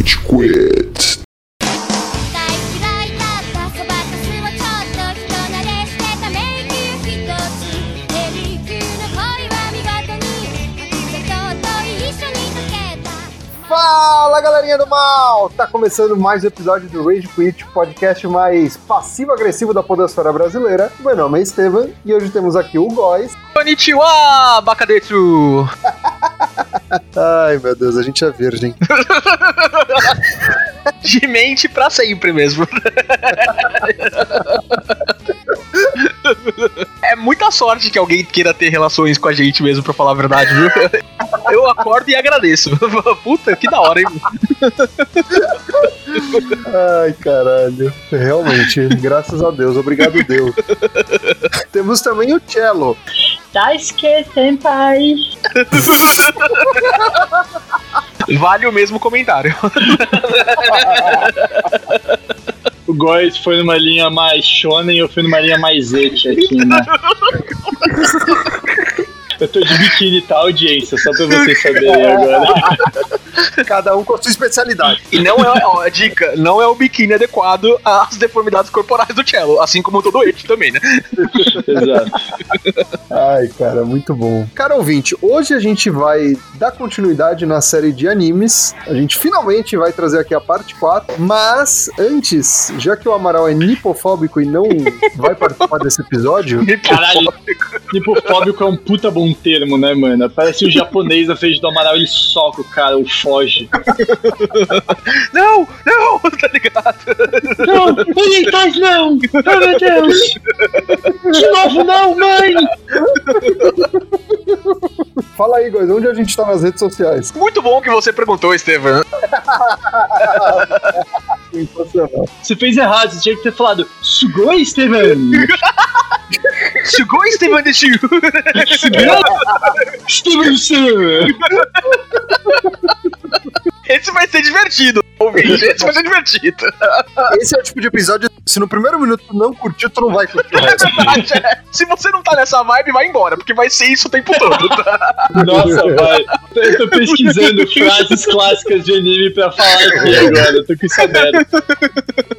Rage Quit. Fala galerinha do mal! Tá começando mais um episódio do Rage Quit, podcast mais passivo-agressivo da podosfera brasileira. Meu nome é Estevam e hoje temos aqui o Góis. Konnichiwa, Bakadetsu! Ai meu Deus, a gente é virgem. De mente pra sempre mesmo. É muita sorte que alguém queira ter relações com a gente mesmo, pra falar a verdade, viu? Eu acordo e agradeço. Puta, que da hora, hein? Ai caralho, realmente, graças a Deus, obrigado Deus. temos também o Cello. Daisuke Senpai. Vale o mesmo comentário. O Góis foi numa linha mais shonen e eu fui numa linha mais eti aqui, né? Eu tô de biquíni, tá, audiência? Só pra vocês saberem agora. Cada um com a sua especialidade. E não é, ó, a dica, não é o biquíni adequado às deformidades corporais do cello, assim como todo eti também, né? Exato. Ai, cara, muito bom. Cara ouvinte, hoje a gente vai dar continuidade na série de animes. A gente finalmente vai trazer aqui a parte 4. Mas antes, já que o Amaral é nipofóbico e não vai participar desse episódio, Caralho, nipofóbico é um puta bom termo, né, mano? Parece o japonês na frente do Amaral, ele soca o cara, ou foge. Não, não, tá ligado? Não, ele faz não! Oh, meu Deus! De novo não, mãe! fala aí, Góis, onde a gente tá nas redes sociais? Muito bom que você perguntou, Estevam. Sensacional. Você fez errado, você tinha que ter falado Sugoi, Steven! Chegou, Estevam de Chiu. Steven Steven! Esse vai ser divertido, ouvinte. Esse vai ser divertido. Esse é o tipo de episódio, se no primeiro minuto tu não curtiu, tu não vai curtir o resto. Se você não tá nessa vibe, vai embora, porque vai ser isso o tempo todo, tá? Nossa, vai. Eu tô pesquisando frases clássicas de anime pra falar aqui agora, eu tô com isso aberto.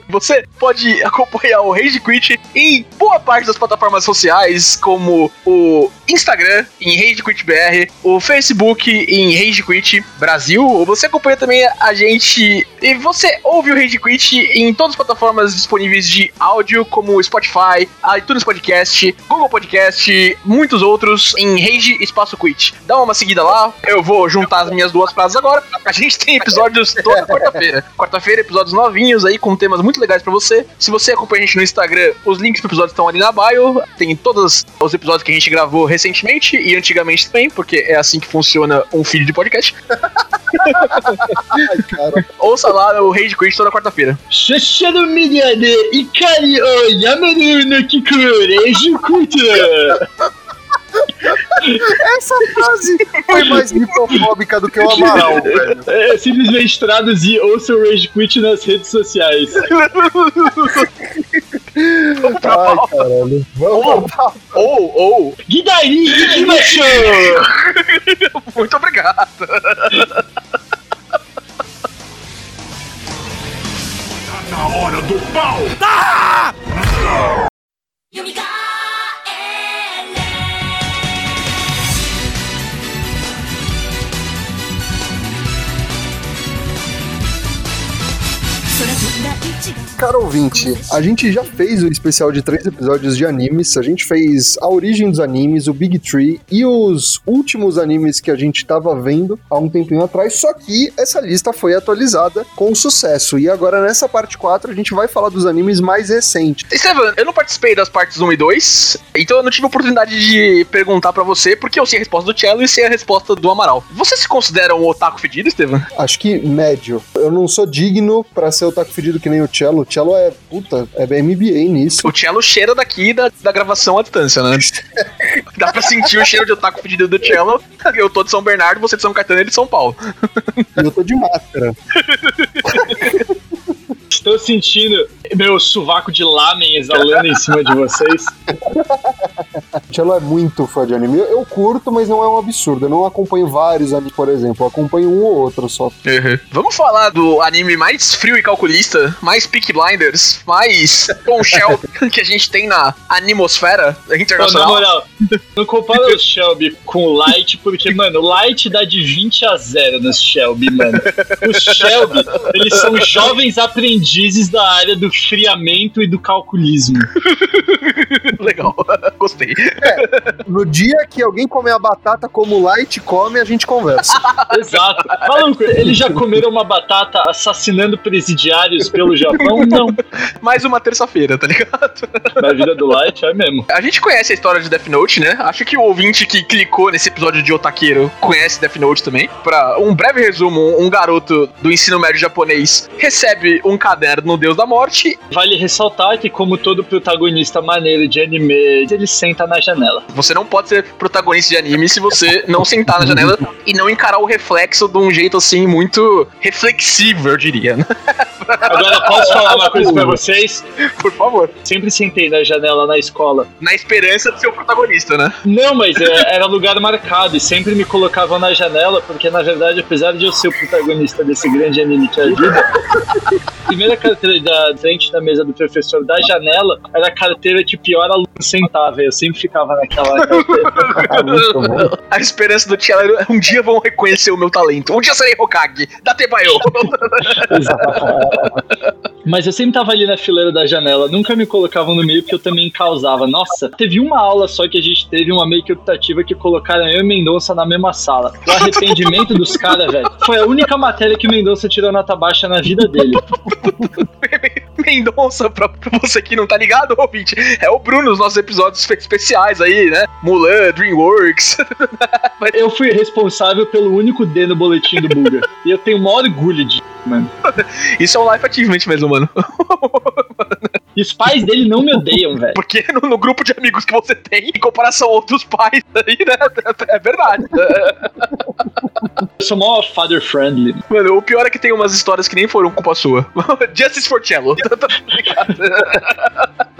Você pode acompanhar o Rage Quit em boa parte das plataformas sociais, como o Instagram, em Rage Quit BR, o Facebook, em Rage Quit Brasil. Ou Você acompanha também a gente e você ouve o Rage Quit em todas as plataformas disponíveis de áudio, como Spotify, iTunes Podcast, Google Podcast, muitos outros, em Rage Espaço Quit. Dá uma seguida lá, eu vou juntar as minhas duas frases agora. A gente tem episódios toda quarta-feira. Quarta-feira, episódios novinhos aí, com temas muito legais pra você. Se você acompanha a gente no Instagram, os links pro episódio estão ali na bio. Tem todos os episódios que a gente gravou recentemente e antigamente também, porque é assim que funciona um feed de podcast. Ouça lá o Rage Quit toda quarta-feira. Shashado Miria de Ikari o Yamaru no Kikureju Kuta! essa frase foi mais nipofóbica do que o Amaral, velho. É simplesmente traduzir ouça o Rage Quit nas redes sociais. Ai, caralho. Vamos Ou, ou, ou. Ikimashou! Muito obrigado. 这 Cara ouvinte, a gente já fez o especial de três episódios de animes. A gente fez a origem dos animes, o Big Tree e os últimos animes que a gente tava vendo há um tempinho atrás. Só que essa lista foi atualizada com sucesso. E agora nessa parte 4 a gente vai falar dos animes mais recentes. Estevam, eu não participei das partes 1 e 2, então eu não tive oportunidade de perguntar pra você, porque eu sei a resposta do Cello e sei a resposta do Amaral. Você se considera um otaku fedido, Estevam? Acho que médio. Eu não sou digno pra ser o taco fedido que nem o Cello. O Cello é, puta, é MBA nisso. O Cello cheira daqui da, da gravação à distância, né? Dá pra sentir o cheiro de otaku fedido do Cello. Eu tô de São Bernardo, você de São Caetano e ele de São Paulo. E eu tô de máscara. Estou sentindo meu sovaco de lamen exalando em cima de vocês. Ela é muito fã de anime. Eu, curto, mas não é um absurdo. Eu não acompanho vários animes, por exemplo. Eu acompanho um ou outro só. Vamos falar do anime mais frio e calculista, mais Peak Blinders, mais Tom Shelby que a gente tem na animosfera Pô, na internacional. moral, não compara o Shelby com o Light, porque, mano, o Light dá de 20 a 0 no Shelby, mano. Os Shelby, eles são jovens aprendizes da área do friamento e do calculismo. Legal, gostei. No dia que alguém comer a batata como o Light come, a gente conversa. Exato. Maluco, eles já comeram uma batata assassinando presidiários pelo Japão? Não. Mais uma terça-feira, tá ligado? Na vida do Light é mesmo. A gente conhece a história de Death Note, né? Acho que o ouvinte que clicou nesse episódio de Otaqueiro conhece Death Note também. Pra um breve resumo, um garoto do ensino médio japonês recebe um caderno no Deus da Morte. Vale ressaltar que, como todo protagonista maneiro de anime, ele senta na janela. Você não pode ser protagonista de anime se você não sentar na janela e não encarar o reflexo de um jeito assim muito reflexivo, eu diria. né? Agora, posso falar uma coisa pra vocês? Por favor. Sempre sentei na janela na escola. Na esperança de ser o protagonista, né? Não, mas é, era lugar marcado e sempre me colocavam na janela, porque na verdade, apesar de eu ser o protagonista desse grande anime que é a vida, a primeira carteira da frente da mesa do professor da janela era a carteira que pior aluno sentava. Eu sempre ficava naquela carteira. A esperança do Tchela era um dia vão reconhecer o meu talento. Um dia serei Hokage. Datebayo. Mas eu sempre tava ali na fileira da janela, nunca me colocavam no meio porque eu também causava. Nossa, teve uma aula só que a gente teve uma meio que optativa que colocaram eu e Mendonça na mesma sala. O arrependimento dos caras, velho. Foi a única matéria que o Mendonça tirou nota baixa na vida dele. Mendonça, pra, pra você que não tá ligado, ouvinte, é o Bruno nos nossos episódios especiais aí, né? Mulan, Dreamworks. Eu fui responsável pelo único D no boletim do Buga. E eu tenho o maior orgulho de, mano. Isso é um life achievement mesmo, mano. E os pais dele não me odeiam, velho. Porque no, no grupo de amigos que você tem, em comparação a outros pais aí, né? É verdade. Eu sou mó father friendly. Mano, o pior é que tem umas histórias que nem foram culpa sua. Justice for Cello.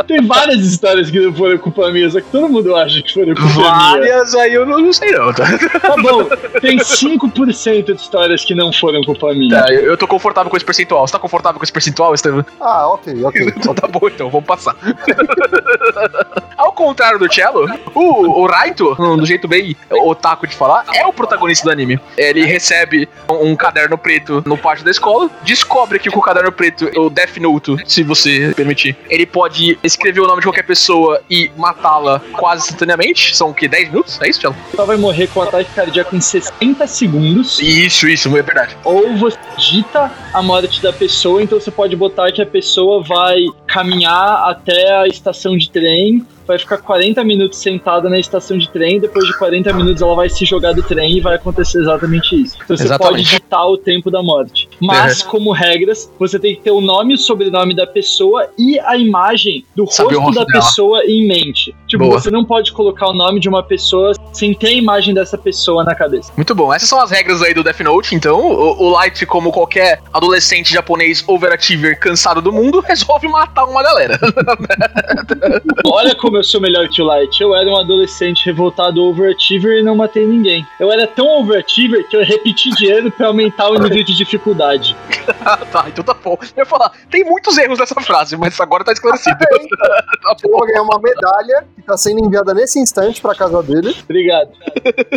Tem várias histórias que não foram culpa minha, só que todo mundo acha que foram culpa minha. Várias aí eu não, não sei não, tá? Tá bom, tem 5% de histórias que não foram culpa minha. Tá, eu, eu tô confortável com esse percentual. Você tá confortável com esse percentual, Estevam? Ah, ok, ok. Então tá bom, então, vamos passar. Ao contrário do Cello, o, o Raito, do jeito bem otaku de falar, é o protagonista do anime. Ele recebe um, um caderno preto no pátio da escola, descobre que com o caderno preto, o Death Note, se você permitir, ele pode escrever o nome de qualquer pessoa e matá-la quase instantaneamente. São o quê? 10 minutos? É isso, Cello? Ela vai morrer com um ataque cardíaco em 60 segundos. Isso, isso, é verdade. Ou você dita a morte da pessoa, então você pode botar que a pessoa vai caminhar até a estação de trem, vai ficar 40 minutos sentada na estação de trem, depois de 40 minutos ela vai se jogar do trem e vai acontecer exatamente isso. Então você Exatamente. pode ditar o tempo da morte. Mas, como regras, você tem que ter o nome e o sobrenome da pessoa e a imagem do rosto rosto da dela. pessoa em mente. Tipo, Boa. você não pode colocar o nome de uma pessoa sem ter a imagem dessa pessoa na cabeça. Muito bom. Essas são as regras aí do Death Note, então. O, o Light, como qualquer adolescente japonês overachiever cansado do mundo, resolve matar uma galera. Olha como eu sou melhor que o Light. Eu era um adolescente revoltado overachiever e não matei ninguém. Eu era tão overachiever que eu repeti de ano pra aumentar o nível de dificuldade. Tá, então tá bom. Eu ia falar, tem muitos erros nessa frase, mas agora tá esclarecido. tá Ele vai ganhar uma medalha que tá sendo enviada nesse instante pra casa dele. Obrigado.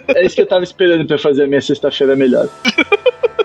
É isso que eu tava esperando pra fazer a minha sexta-feira melhor.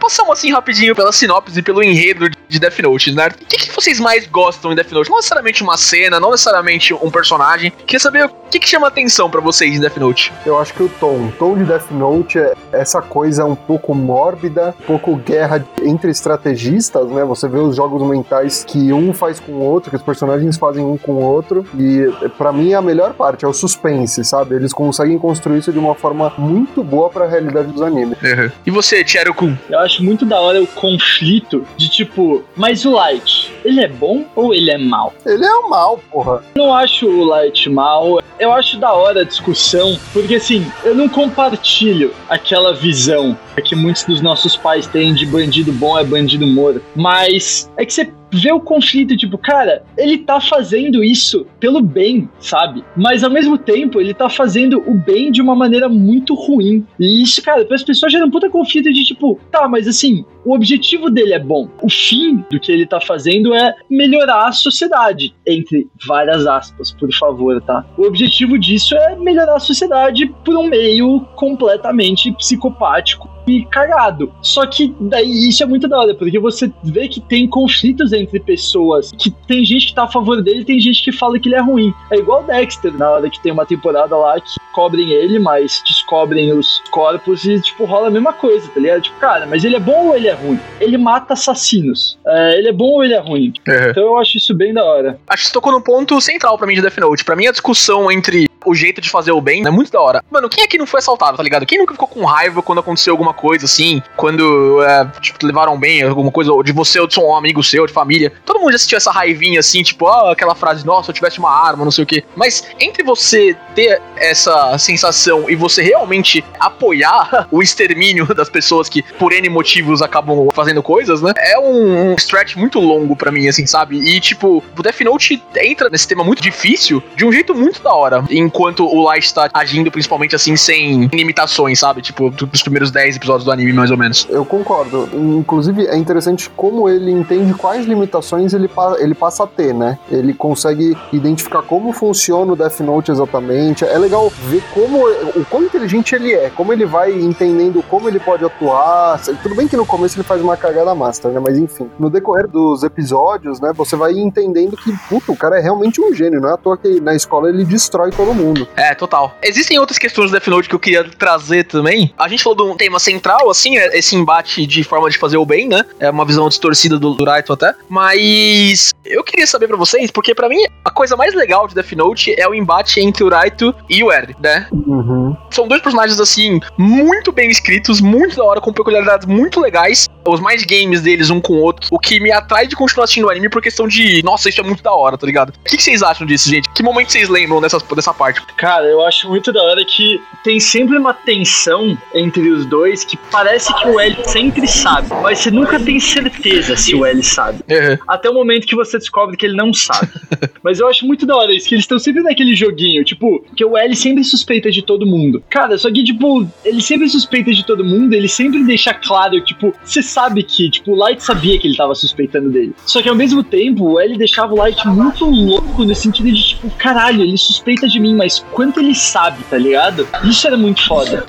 Passamos assim rapidinho pela sinopse e pelo enredo de Death Note, né? O que, que vocês mais gostam em Death Note? Não necessariamente uma cena, não necessariamente um personagem. Queria saber o que, que chama atenção pra vocês em Death Note. Eu acho que o tom, o tom de Death Note é essa coisa um pouco mórbida, um pouco guerra entre estrategistas, né? Você vê os jogos mentais que um faz com o outro, que os personagens fazem um com o outro. E pra mim a melhor parte é o suspense, sabe? Eles conseguem construir isso de uma forma muito boa pra realidade dos animes. E você, Tiero Kun? Eu acho muito da hora o conflito de tipo, mas o Light, ele é bom ou ele é mal? Ele é o mal, porra. não acho o Light mal. Eu acho da hora a discussão, porque assim, eu não compartilho aquela visão que muitos dos nossos pais têm de bandido bom é bandido morto. Mas é que você vê o conflito, tipo, cara, ele tá fazendo isso pelo bem, sabe? Mas ao mesmo tempo, ele tá fazendo o bem de uma maneira muito ruim. E isso, cara, para as pessoas gera um puta conflito de tipo, tá, mas assim, o objetivo dele é bom. O fim do que ele tá fazendo é melhorar a sociedade, entre várias aspas, por favor, tá? O objetivo disso é melhorar a sociedade por um meio completamente psicopático e cagado. Só que daí isso é muito da hora, porque você vê que tem conflitos entre pessoas, que tem gente que tá a favor dele tem gente que fala que ele é ruim. É igual Dexter, na hora que tem uma temporada lá que cobrem ele, mas descobrem os corpos e, tipo, rola a mesma coisa, tá ligado? Tipo, cara, mas ele é bom ou ele é ruim? Ele mata assassinos. É, ele é bom ou ele é ruim? Uhum. Então eu acho isso bem da hora. Acho que você tocou num ponto central pra mim de Death Note. Pra mim, a discussão entre o jeito de fazer o bem é muito da hora. Mano, quem é que não foi assaltado, tá ligado? Quem nunca ficou com raiva quando aconteceu alguma coisa assim? Quando, é, tipo, levaram bem alguma coisa, de você ou de um amigo seu, de família. Todo mundo já sentiu essa raivinha assim, tipo, aquela frase, nossa, eu tivesse uma arma, não sei o quê. Mas entre você ter essa sensação e você realmente apoiar o extermínio das pessoas que, por N motivos, acabam fazendo coisas, né? É um, um stretch muito longo pra mim, assim, sabe? E, tipo, o Death Note entra nesse tema muito difícil de um jeito muito da hora. Enquanto o Light tá agindo, principalmente assim, sem limitações, sabe? Tipo, dos primeiros 10 episódios do anime, mais ou menos. Eu concordo. Inclusive, é interessante como ele entende quais limitações ele, pa- ele passa a ter, né? Ele consegue identificar como funciona o Death Note exatamente. É legal ver como o quão inteligente ele é, como ele vai entendendo como ele pode atuar. Tudo bem que no começo ele faz uma cagada master, né? Mas enfim, no decorrer dos episódios, né, você vai entendendo que, puta, o cara é realmente um gênio, não é à toa que na escola ele destrói todo mundo. É, total. Existem outras questões do Death Note que eu queria trazer também. A gente falou de um tema central, assim, é esse embate de forma de fazer o bem, né? É uma visão distorcida do, do Raito até. Mas eu queria saber pra vocês, porque pra mim a coisa mais legal de Death Note é o embate entre o Raito e o Eren, né? Uhum. São dois personagens, assim, muito bem escritos, muito da hora, com peculiaridades muito legais. Os mais games deles, um com o outro. O que me atrai de continuar assistindo o anime por questão de, nossa, isso é muito da hora, tá ligado? O que, que vocês acham disso, gente? Que momento vocês lembram dessa, dessa parte? Cara, eu acho muito da hora que tem sempre uma tensão entre os dois que parece que o L sempre sabe, mas você nunca tem certeza se o L sabe. Até o momento que você descobre que ele não sabe. Mas eu acho muito da hora isso, que eles estão sempre naquele joguinho, tipo, que o L sempre suspeita de todo mundo. Cara, só que, tipo, ele sempre suspeita de todo mundo, ele sempre deixa claro, tipo, você sabe que, tipo, o Light sabia que ele tava suspeitando dele. Só que ao mesmo tempo, o L deixava o Light muito louco no sentido de, tipo, caralho, ele suspeita de mim, mas quanto ele sabe, tá ligado? Isso era muito foda.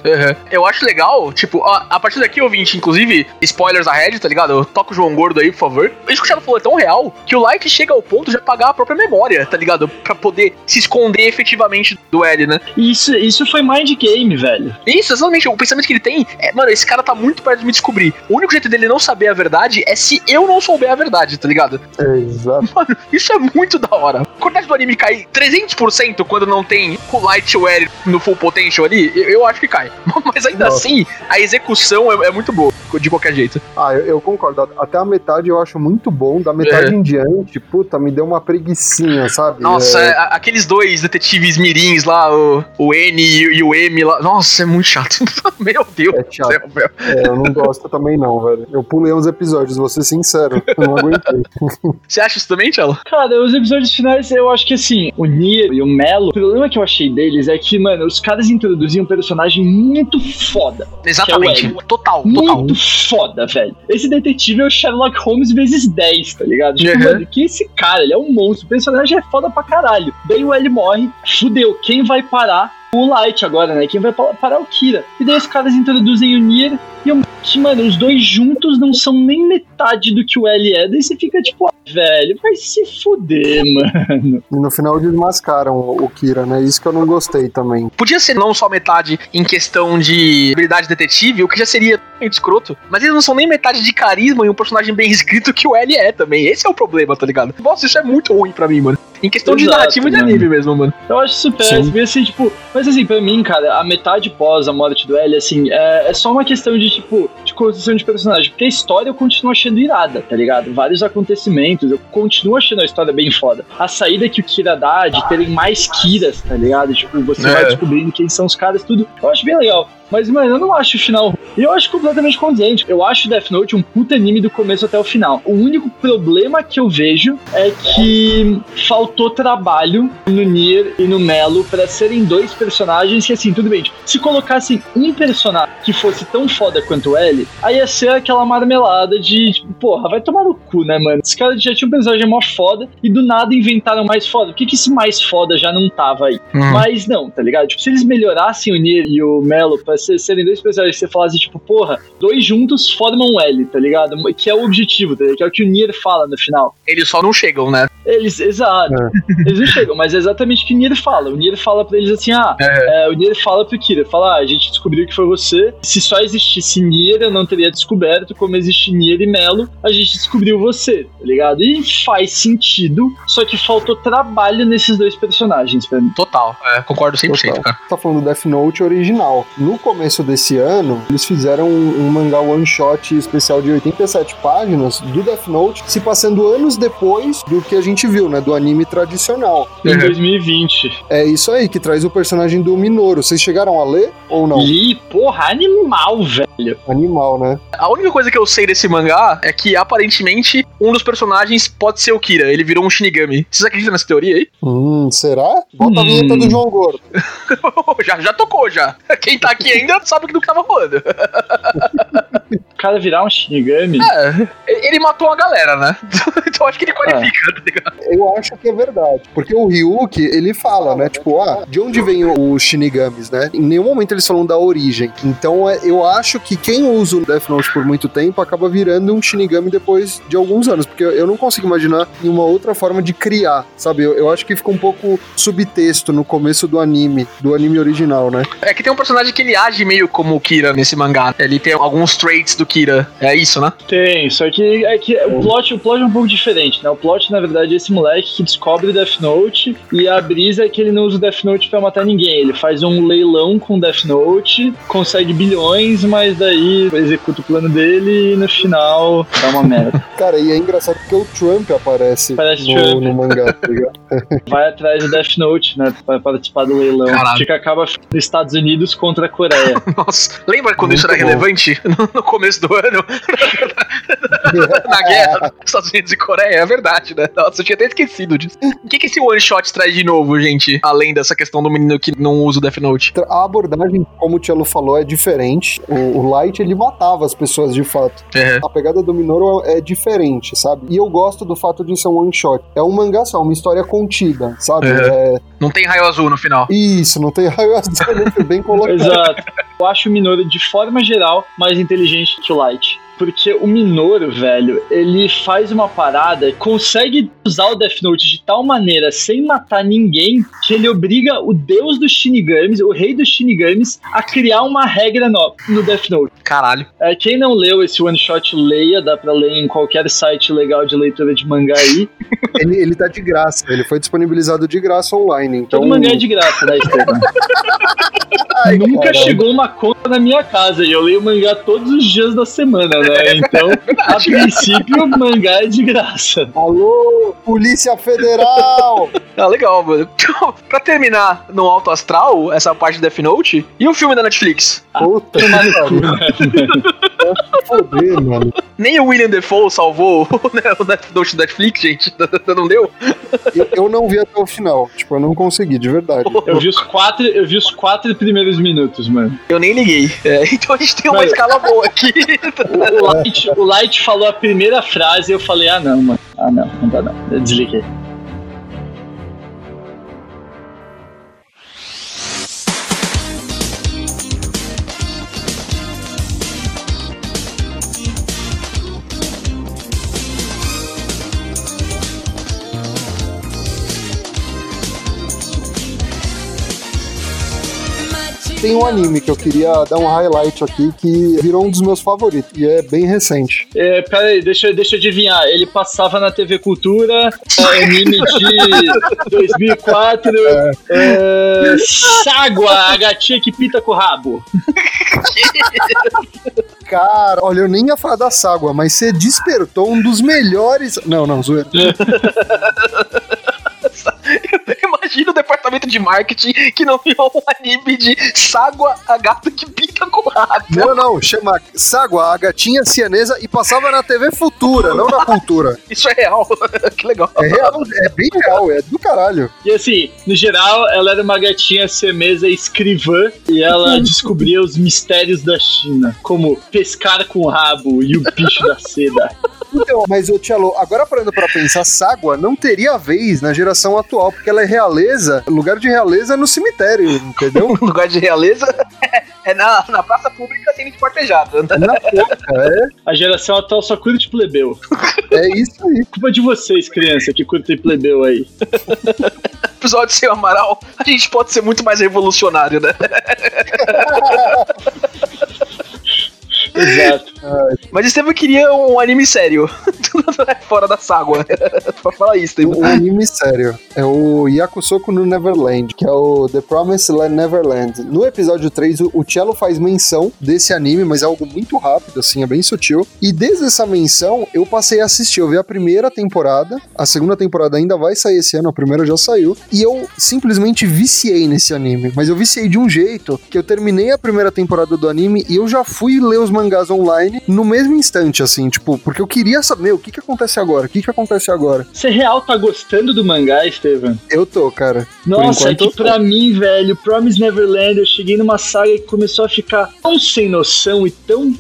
Eu acho legal, tipo, ó, a partir daqui, ouvinte, inclusive, spoilers ahead, tá ligado? Toca o João Gordo aí, por favor. Isso que o Thiago falou é tão real que o Light chega ao ponto de apagar a própria memória, tá ligado? Pra poder se esconder efetivamente do L, né? E Isso, isso foi mind game, velho. Isso, exatamente. O pensamento que ele tem é, mano, esse cara tá muito perto de me descobrir. O único jeito dele não saber a verdade é se eu não souber a verdade, tá ligado? É, exato. Mano, isso é muito da hora. A quantidade do anime cai 300% quando não tem e o L no full potential ali, eu, eu acho que cai. Mas ainda Nossa. assim, a execução é, é muito boa, de qualquer jeito. Ah, eu, eu concordo. Até a metade eu acho muito bom. Da metade em diante, puta, me deu uma preguicinha, sabe? Nossa, É, é, aqueles dois detetives mirins lá, o, o N e, o- e o M lá. Nossa, é muito chato. Meu Deus É do chato. céu, velho. é, eu não gosto também não, velho. Eu pulei uns episódios, vou ser sincero. Eu não aguentei. Você acha isso também, Tchelo? Cara, os episódios finais, eu acho que assim, o Nier e o Melo, o problema que eu achei deles é que, mano, os caras introduziam um personagem muito foda. Exatamente. Que é Total, total. Muito foda, velho. Esse detetive é o Sherlock Holmes vezes 10, tá ligado? Tipo, Uhum. mano, que esse cara, ele é um monstro. O personagem é foda pra caralho. Daí o L morre, fudeu. Quem vai parar? O Light agora, né? Quem vai pa- parar é o Kira. E daí os caras introduzem o Nier e o que, mano, os dois juntos não são nem metade do que o L é. Daí você fica tipo, ah, velho, vai se fuder, mano. E no final desmascaram o o Kira, né? Isso que eu não gostei também. Podia ser não só metade em questão de habilidade detetive, o que já seria muito escroto, mas eles não são nem metade de carisma e um personagem bem escrito que o L é também. Esse é o problema, tá ligado? Nossa, isso é muito ruim pra mim, mano. Em questão de Exato, narrativa de mano. anime mesmo, mano. Eu acho Sim. péssimo. Assim, tipo, mas assim, pra mim, cara, a metade pós a morte do L, assim, é, é só uma questão de, tipo, de construção de personagem. Porque a história eu continuo achando irada, tá ligado? Vários acontecimentos, eu continuo achando a história bem foda. A saída que o Kira dá de terem mais Kiras, tá ligado? Tipo, você É. vai descobrindo quem são os caras, tudo. Eu acho bem legal. Mas, mano, eu não acho o final. E eu acho completamente condizente. Eu acho Death Note um puta anime do começo até o final. O único problema que eu vejo é que faltou trabalho no Nier e no Melo pra serem dois personagens que, assim, tudo bem. tipo, se colocassem um personagem que fosse tão foda quanto ele, aí ia ser aquela marmelada de, tipo, porra, vai tomar no cu, né, mano? Os caras já tinham um personagem mó foda e do nada inventaram mais foda. Por que, que esse mais foda já não tava aí? Uhum. Mas não, tá ligado? Tipo, se eles melhorassem o Nier e o Melo pra serem dois personagens que você falasse, tipo, porra, dois juntos formam um L, tá ligado? Que é o objetivo, tá ligado? Que é o que o Nier fala no final. Eles só não chegam, né? Eles, exato. Eles não chegam, mas é exatamente o que o Nier fala. O Nier fala pra eles assim, ah, é, o Nier fala pro Kira, fala, ah, a gente descobriu que foi você. Se só existisse Nier, eu não teria descoberto. Como existe Nier e Melo, a gente descobriu você, tá ligado? E faz sentido, só que faltou trabalho nesses dois personagens pra mim. Total. É, concordo 100%, Total. cara. Tá falando do Death Note original. No começo desse ano, eles fizeram um, um mangá one shot especial de 87 páginas do Death Note, se passando anos depois do que a gente viu, né? Do anime tradicional. Em Uhum. 2020. É isso aí, que traz o personagem do Minoru. Vocês chegaram a ler ou não? E, porra, animal, velho. Animal, né? A única coisa que eu sei desse mangá é que aparentemente um dos personagens pode ser o Kira. Ele virou um Shinigami. Vocês acreditam nessa teoria aí? Hum, será? Bota a Hum. vinheta do João Gordo. já, já tocou, já. Quem tá aqui ainda sabe do que tava rolando. O cara virar um Shinigami. É, ele matou uma galera, né? então acho que ele qualifica, tá ligado? Eu acho que é verdade. Porque o Ryuki, ele fala, né? Tipo, ah, de onde vem os Shinigamis, né? Em nenhum momento eles falam da origem. Então é, eu acho que quem usa o Death Note por muito tempo acaba virando um Shinigami depois de alguns anos. Porque eu não consigo imaginar nenhuma outra forma de criar, sabe? Eu, eu acho que fica um pouco subtexto no começo do anime, do anime original, né? É que tem um personagem que ele age meio como o Kira nesse mangá. Ele tem alguns traits do Kira. É isso, né? Tem, só que é que o plot, o plot é um pouco diferente, né? O plot, na verdade, é esse moleque que descobre o Death Note e a brisa é que ele não usa o Death Note pra matar ninguém. Ele faz um leilão com o Death Note, consegue bilhões, mas daí executa o plano dele e no final dá uma merda. Cara, e é engraçado porque o Trump aparece Parece no, Trump. no mangá, tá ligado? Vai atrás do Death Note, né? Pra participar do leilão. Caralho. Fica acaba nos Estados Unidos contra a Coreia. Nossa, lembra quando Muito isso era bom. relevante? No, no começo do ano? Na guerra dos Estados Unidos e Coreia, é verdade, né? Nossa, eu tinha até esquecido disso. O que, que esse one shot traz de novo, gente? Além dessa questão do menino que não usa o Death Note. A abordagem, como o Tielo falou, é diferente. O, o Light, ele matava as pessoas de fato. É. A pegada do Minoru é diferente, sabe? E eu gosto do fato de ser um one shot. É um mangá só, uma história contida, sabe? Uhum. É, Não tem raio azul no final. isso, não tem raio azul, foi bem colocado. Exato. Eu acho o Minoru, de forma geral, mais inteligente que o Light. Porque o Minoru, velho, ele faz uma parada, consegue usar o Death Note de tal maneira, sem matar ninguém, que ele obriga o deus dos Shinigamis, o rei dos Shinigamis, a criar uma regra nova no Death Note. Caralho. É, quem não leu esse one shot, leia, dá pra ler em qualquer site legal de leitura de mangá aí. Ele, ele tá de graça, ele foi disponibilizado de graça online. Então, Todo mangá é de graça, né, Esteban? Ai, Nunca chegou uma conta na minha casa e eu leio mangá todos os dias da semana, né? Então, a princípio, o mangá é de graça. Alô, Polícia Federal! Ah, legal, mano. Então, pra terminar no alto astral, essa parte do Death Note, e o filme da Netflix? Puta que pariu. né? Mano. Nem o William Defoe salvou né, o Death Note da Netflix, gente. Não deu? Eu, eu não vi até o final. Tipo, eu não consegui, de verdade. Eu vi os quatro, eu vi os quatro primeiros minutos, mano. Eu nem liguei. É, então a gente tem uma Mas- escala boa aqui. O Light, o Light falou a primeira frase e eu falei, ah não, mano. Ah não, não dá não. Eu desliguei. Tem um anime que eu queria dar um highlight aqui que virou um dos meus favoritos. E é bem recente. É, pera aí, deixa, deixa eu adivinhar. Ele passava na TV Cultura, é, anime de 2004, é, Ságua, a gatinha que pinta com o rabo. Cara, olha, eu nem ia falar da Ságua, mas você despertou um dos melhores. Não, não, zoeira. cabeça. Imagina o departamento de marketing que não viu um anime de Ságua, a gata que pinta com rato. Não, não, chama Ságua, a gatinha cianesa e passava na TV Futura, não na cultura. Isso é real. que legal. É real, é bem real, é do caralho. E assim, no geral, ela era uma gatinha semesa escrivã e ela descobria os mistérios da China, como pescar com o rabo e o bicho da seda. Então, mas o Tchelo, agora parando pra pensar, Ságua não teria vez na geração atual, porque ela é realeza, lugar de realeza é no cemitério, entendeu? O lugar de realeza é na, na praça pública sendo esquartejado. Na boca, A geração atual só curte plebeu. é, é isso aí. Culpa de vocês, criança, que curtem plebeu aí. Episódio sem Amaral, a gente pode ser muito mais revolucionário, né? Exato. Mas Estevam queria um anime sério. Fora da ságua. pra falar isso, Estevam. Um anime sério. É o Yakusoku no Neverland, que é o The Promised Land Neverland. No episódio 3, o o Cello faz menção desse anime, mas é algo muito rápido, assim, é bem sutil. E desde essa menção, eu passei a assistir. Eu vi a primeira temporada, a segunda temporada ainda vai sair esse ano, a primeira já saiu. E eu simplesmente viciei nesse anime. Mas eu viciei de um jeito que eu terminei a primeira temporada do anime e eu já fui ler os mangás online no mesmo instante, assim, tipo, porque eu queria saber o que que acontece agora, o que que acontece agora. Você real tá gostando do mangá, Estevam? Eu tô, cara. Nossa, é que pra mim, velho, Promise Neverland, eu cheguei numa saga que começou a ficar tão sem noção e tão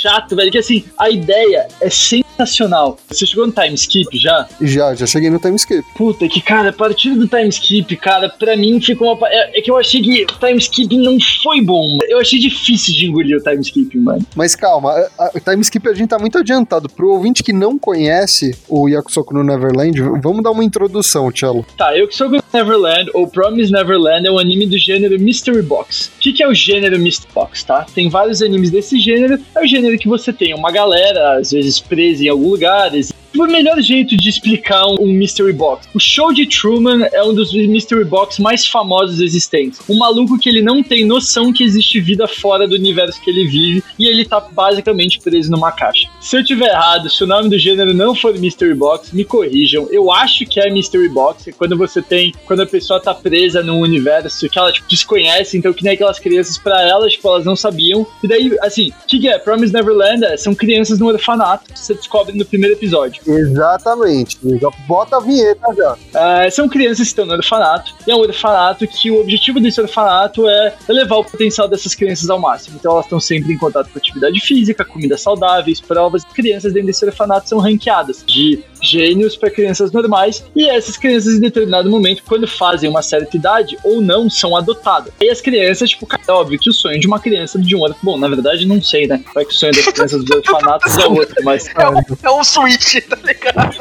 chato, velho, que assim, a ideia é sensacional. Você chegou no time skip já? Já, já cheguei no time skip. Puta, que cara, a partir do time skip, cara, pra mim ficou uma. É, é que eu achei que o time skip não foi bom. Eu achei difícil de engolir o time skip, mano. Mas calma, o time skip a gente tá muito adiantado. Pro ouvinte que não conhece o Yakusoku no Neverland, vamos dar uma introdução, Cello. Tá, eu que sou Neverland, ou Promise Neverland, é um anime do gênero Mystery Box. O que, que é o gênero Mystery Box, tá? Tem vários animes desse gênero. É o gênero que você tem uma galera, às vezes presa em algum lugar. O melhor jeito de explicar um, Mystery Box. O show de Truman é um dos Mystery Box mais famosos existentes. Um maluco que ele não tem noção que existe vida fora do universo que ele vive e ele tá basicamente preso numa caixa. Se eu tiver errado, se o nome do gênero não for Mystery Box, me corrijam. Eu acho que é Mystery Box, é quando você tem, quando a pessoa tá presa num universo que ela tipo, desconhece, então que nem aquelas crianças pra elas, tipo, elas não sabiam. E daí, assim, o que, que é? Promise Neverland é, são crianças no orfanato, que você descobre no primeiro episódio. Exatamente. Já bota a vinheta já. Ah, são crianças que estão no orfanato, e é um orfanato que o objetivo desse orfanato é elevar o potencial dessas crianças ao máximo. Então elas estão sempre em contato com atividade física, comidas saudáveis, provas. Crianças dentro desse orfanato são ranqueadas de gênios para crianças normais, e essas crianças em determinado momento, quando fazem uma certa idade ou não, são adotadas. E as crianças, tipo, cara, é óbvio que o sonho de uma criança de um orfanato. Bom, na verdade, não sei, né? Vai que o sonho das crianças dos orfanatos é outro, mas. É um, é um switch, tá ligado?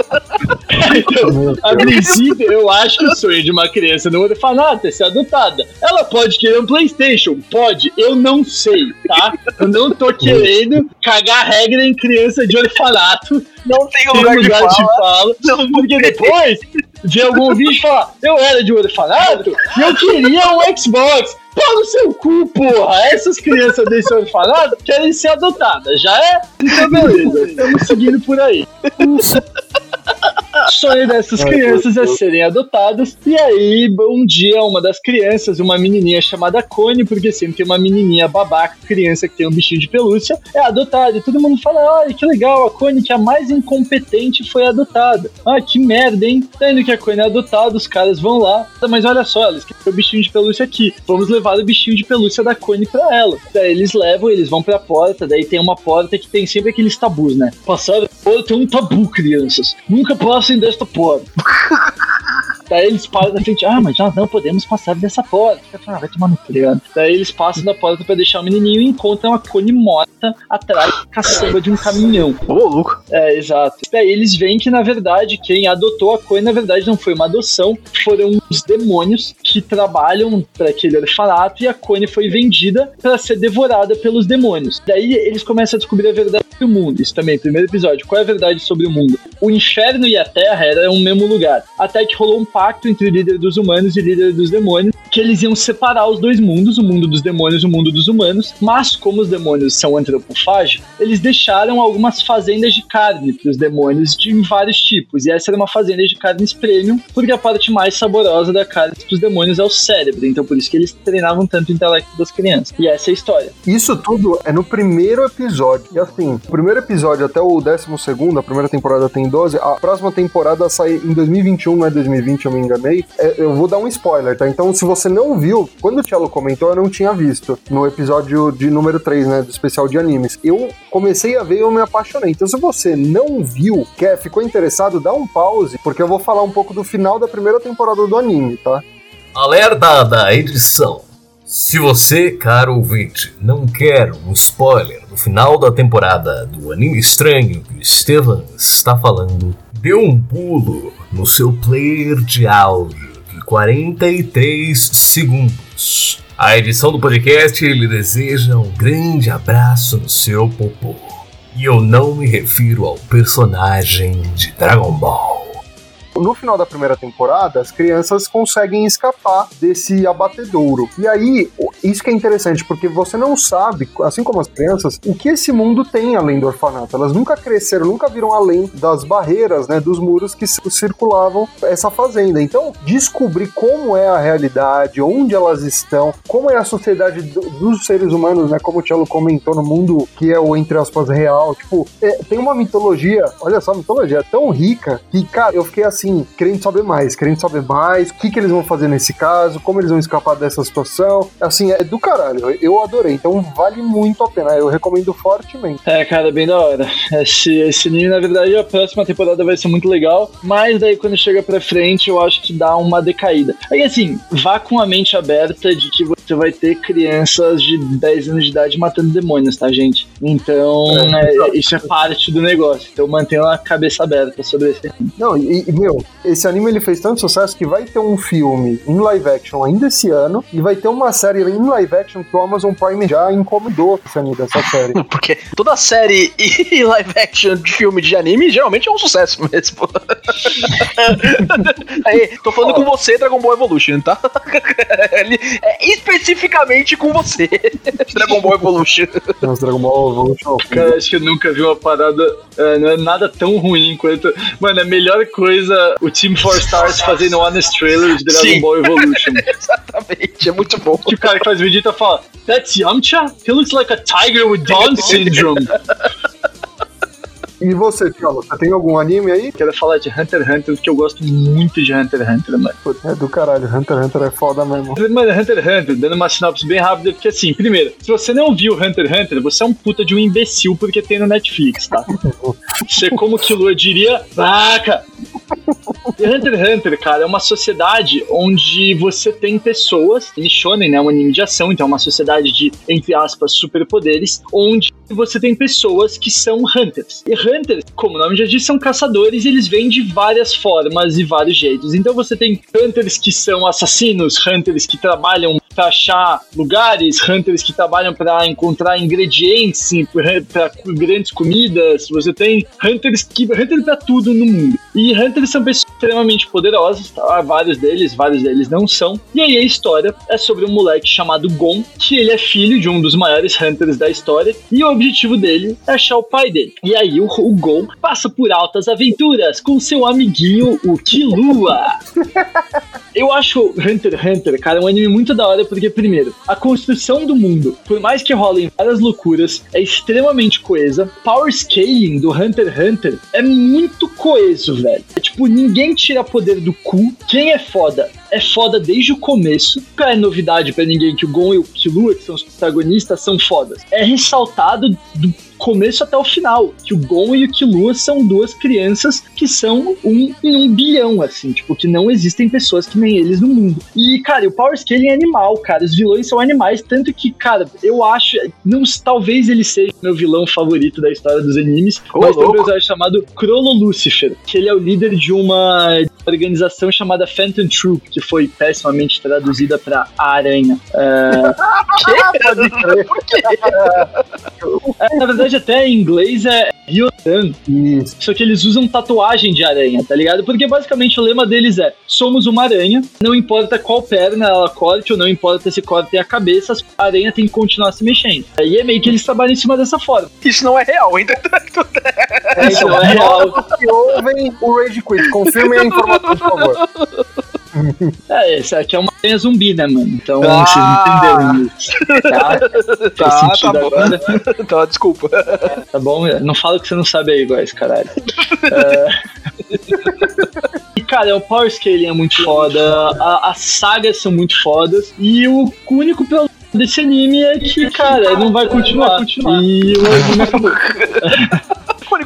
A princípio, eu acho que o sonho de uma criança no orfanato é ser adotada. Ela pode querer um PlayStation? Pode, eu não sei, tá? Eu não tô querendo cagar regra em criança de orfanato. Não tem Tem lugar, de fala. fala. Não, Porque depois vê algum vídeo e fala: Eu era de orfanato e eu queria um Xbox. Pau no seu cu, porra! Essas crianças desse orfanato querem ser adotadas, já é? Então, beleza, estamos seguindo por aí. O sonho dessas crianças é serem adotadas. E aí, um dia, uma das crianças, uma menininha chamada Cone, porque sempre tem uma menininha babaca, criança que tem um bichinho de pelúcia, é adotada. E todo mundo fala: olha que legal, a Cone, que é a mais incompetente, foi adotada. Ah, que merda, hein? Tendo que a Cone é adotada, os caras vão lá. Mas olha só, eles querem o bichinho de pelúcia aqui. Vamos levar o bichinho de pelúcia da Cone pra ela. Daí eles levam, eles vão pra porta, daí tem uma porta que tem sempre aqueles tabus, né? Passar tem um tabu, crianças. Nunca passem desta porta. Daí eles param na frente, ah, mas nós não podemos passar dessa porta. Ah, vai tomar no cu, tá? Daí eles passam da porta pra deixar o menininho e encontram a Cone morta atrás da caçamba de um caminhão. Ô, louco. É, exato. Daí eles veem que, na verdade, quem adotou a Cone, na verdade, não foi uma adoção, foram os demônios que trabalham para aquele orfanato e a Cone foi vendida para ser devorada pelos demônios. Daí eles começam a descobrir a verdade sobre o mundo. Isso também, primeiro episódio. Qual é a verdade sobre o mundo? O inferno e a terra eram o mesmo lugar. Até que rolou um pacto entre o líder dos humanos e o líder dos demônios, que eles iam separar os dois mundos, o mundo dos demônios e o mundo dos humanos, mas como os demônios são antropofágicos, eles deixaram algumas fazendas de carne para os demônios de vários tipos, e essa era uma fazenda de carnes premium, porque a parte mais saborosa da carne para os demônios é o cérebro, então por isso que eles treinavam tanto o intelecto das crianças. E essa é a história. Isso tudo é no primeiro episódio. E assim, o primeiro episódio até o décimo segundo, a primeira temporada tem 12, a próxima temporada sai em 2021, não é 2020, eu me enganei. É, eu vou dar um spoiler, tá? Então, se você não viu, quando o Thiago comentou, eu não tinha visto. No episódio de número 3, né? Do especial de animes. Eu comecei a ver e eu me apaixonei. Então, se você não viu, quer, ficou interessado, dá um pause, porque eu vou falar um pouco do final da primeira temporada do anime, tá? Alerta da edição. Se você, caro ouvinte, não quer um spoiler no final da temporada do anime estranho que o Estevam está falando, dê um pulo no seu player de áudio de 43 segundos. A edição do podcast lhe deseja um grande abraço no seu popô. E eu não me refiro ao personagem de Dragon Ball. No final da primeira temporada, as crianças conseguem escapar desse abatedouro. E aí, isso que é interessante, porque você não sabe, assim como as crianças, o que esse mundo tem além do orfanato. Elas nunca cresceram, nunca viram além das barreiras, né, dos muros que circulavam essa fazenda. Então, descobrir como é a realidade, onde elas estão, como é a sociedade do- dos seres humanos, né, como o Tchelo comentou, no mundo que é o, entre aspas, real. Tipo, é, tem uma mitologia, olha só, mitologia tão rica que, cara, eu fiquei assim, querendo saber mais, querendo saber mais, o que, que eles vão fazer nesse caso, como eles vão escapar dessa situação. Assim, é do caralho, eu- adorei, então vale muito a pena, eu recomendo fortemente. É, cara, bem da hora. Esse, esse anime, na verdade, a próxima temporada vai ser muito legal, mas daí quando chega pra frente, eu acho que dá uma decaída. Aí, assim, vá com a mente aberta de que você vai ter crianças de 10 anos de idade matando demônios, tá, gente? Então, é, isso é parte do negócio. Então, mantenha a cabeça aberta sobre esse. Não, e, e, meu, esse anime ele fez tanto sucesso que vai ter um filme em live action ainda esse ano e vai ter uma série em live action que o Amazon Prime já encomendou esse anime dessa série. Porque toda série e live action de filme de anime geralmente é um sucesso mesmo. Aí, tô falando com você, Dragon Ball Evolution, tá? É especificamente com você, Dragon Ball Evolution. Nossa, Dragon Ball Evolution. Cara, acho que eu nunca vi uma parada. é, não é nada tão ruim quanto. Mano, a melhor coisa o Team 4 Stars fazendo honest trailer de Dragon Sim. Ball Evolution. Exatamente, é muito bom. que o cara que faz Vegeta fala: That's Yamcha? He looks like a tiger with Down syndrome. E você, Thiago, você tem algum anime aí? Quero falar de Hunter x Hunter, porque eu gosto muito de Hunter x Hunter, mano. Putz, É do caralho, Hunter x Hunter é foda mesmo. Mano, Hunter x Hunter, dando uma sinopse bem rápida, porque assim, primeiro, se você não viu Hunter x Hunter, você é um puta de um imbecil porque tem no Netflix, tá? Você, como que Lua diria, vaca! Hunter x Hunter, cara, é uma sociedade onde você tem pessoas, em Shonen, né, um anime de ação, então é uma sociedade de, entre aspas, superpoderes, onde você tem pessoas que são Hunters. E Hunters, como o nome já diz, são caçadores e eles vêm de várias formas e vários jeitos. Então você tem Hunters que são assassinos, Hunters que trabalham pra achar lugares, Hunters que trabalham pra encontrar ingredientes para grandes comidas, você tem Hunters que Hunter pra tudo no mundo. E Hunters são pessoas extremamente poderosas, tá? vários deles, vários deles não são. E aí a história é sobre um moleque chamado Gon, que ele é filho de um dos maiores Hunters da história, e o objetivo dele é achar o pai dele. E aí o, o Gon passa por altas aventuras com seu amiguinho, o Killua. Eu acho Hunter x Hunter, cara, um anime muito da hora, porque, primeiro, a construção do mundo, por mais que rolem várias loucuras, é extremamente coesa. Power scaling do Hunter x Hunter é muito coeso, velho. Tipo, ninguém tira poder do cu. Quem é foda é foda desde o começo. Nunca é novidade pra ninguém que o Gon e o Killua, que são os protagonistas, são fodas. É ressaltado do começo até o final, que o Gon e o Killua são duas crianças que são um em um bilhão, assim, tipo, que não existem pessoas que nem eles no mundo. E, cara, o Power Scaling é animal, cara, os vilões são animais, tanto que, cara, eu acho, não, talvez ele seja meu vilão favorito da história dos animes, Ô, mas tem um louco. personagem chamado Crollo Lucifer, que ele é o líder de uma organização chamada Phantom Troop, que foi pessimamente traduzida pra A Aranha. É, Pode crer. é, na verdade, verdade, até em inglês é Ryodan. Isso. Só que eles usam tatuagem de aranha, tá ligado? Porque basicamente o lema deles é: somos uma aranha, não importa qual perna ela corte, ou não importa se corte a cabeça, a aranha tem que continuar se mexendo. E é meio que eles trabalham em cima dessa forma. Isso não é real, então. É, Isso então, não é real. todos que ouvem o Rage Quit, confirmem a informação, por favor. É, esse aqui é uma aranha zumbi, né, mano? Então Ah. vocês não entenderam isso. Tá? Tá, tá bom. agora? Tá, desculpa. Tá bom? Não fala que você não sabe aí, guys, caralho. É... E, cara, o power scaling é muito foda, a- as sagas são muito fodas, e o único problema desse anime é que, cara, não vai continuar. E o anime acabou.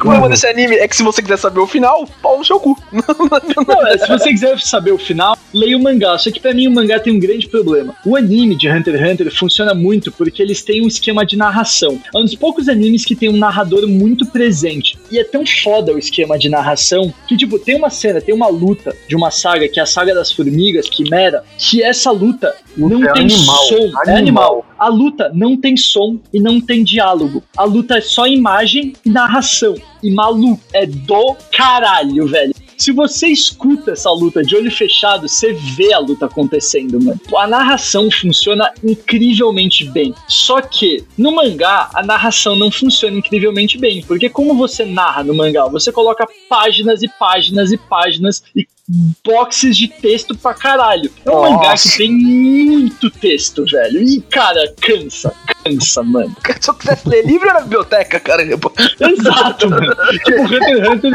O problema desse anime é que se você quiser saber o final, pau no seu cu. Não, é, se você quiser saber o final, leia o mangá. Só que pra mim o mangá tem um grande problema. O anime de Hunter x Hunter funciona muito porque eles têm um esquema de narração. É um dos poucos animes que tem um narrador muito presente. E é tão foda o esquema de narração que, tipo, tem uma cena, tem uma luta de uma saga, que é a saga das formigas, Quimera, que essa luta não é tem animal, som. É animal. animal. A luta não tem som e não tem diálogo. A luta é só imagem e narração. E maluco, é do caralho, velho. Se você escuta essa luta de olho fechado, você vê a luta acontecendo, mano. A narração funciona incrivelmente bem. Só que no mangá, a narração não funciona incrivelmente bem. Porque como você narra no mangá? Você coloca páginas e páginas e páginas e boxes de texto pra caralho. É um Nossa. mangá que tem muito texto, velho. E, cara, cansa. Cansa, mano. Se eu quisesse ler livro, era biblioteca, caramba. Exato, mano. Tipo, Hunter x Hunter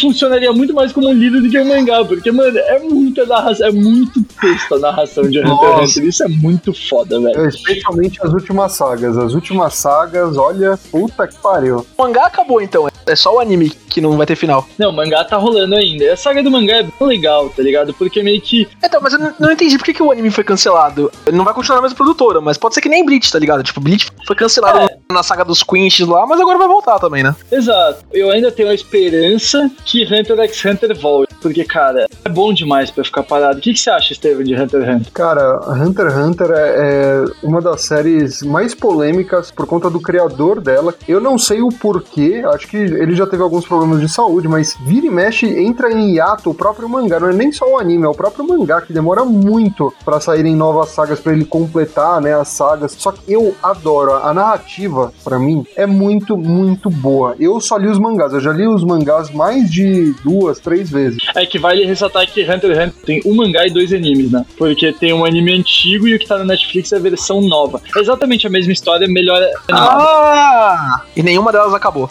funcionaria muito mais como um livro do que um mangá, porque, mano, é muita narração, é muito texto a narração de Hunter x. Hunter. Isso é muito foda, velho. Especialmente as últimas sagas. As últimas sagas, olha, puta que pariu. O mangá acabou então. É só o anime que não vai ter final. Não, o mangá tá rolando ainda. A saga do mangá é bem legal, tá ligado? Porque meio que. Então, mas eu não, não entendi por que, que o anime foi cancelado. Ele não vai continuar na mesma produtora, mas pode ser que nem Bleach, tá ligado? Tipo, Bleach foi cancelado É. na saga dos Quinches lá, mas agora vai voltar também, né? Exato. Eu ainda tenho a esperança que Hunter x Hunter volte. Porque, cara, é bom demais pra ficar parado. O que, que você acha, Steven, de Hunter x Hunter? Cara, Hunter x Hunter é, é uma das séries mais polêmicas por conta do criador dela. Eu não sei o porquê, acho que ele já teve alguns problemas de saúde, mas vira e mexe, entra em hiato o próprio mangá. Não é nem só o anime, é o próprio mangá que demora muito pra saírem novas sagas, pra ele completar, né, as sagas. Só que eu adoro, a narrativa, pra mim, é muito, muito boa. Eu só li os mangás, eu já li os mangás mais de duas, três vezes. É que vale ressaltar que Hunter x Hunter tem um mangá e dois animes, né? Porque tem um anime antigo e o que tá na Netflix é a versão nova. É exatamente a mesma história, melhor animada. Ah! E nenhuma delas acabou.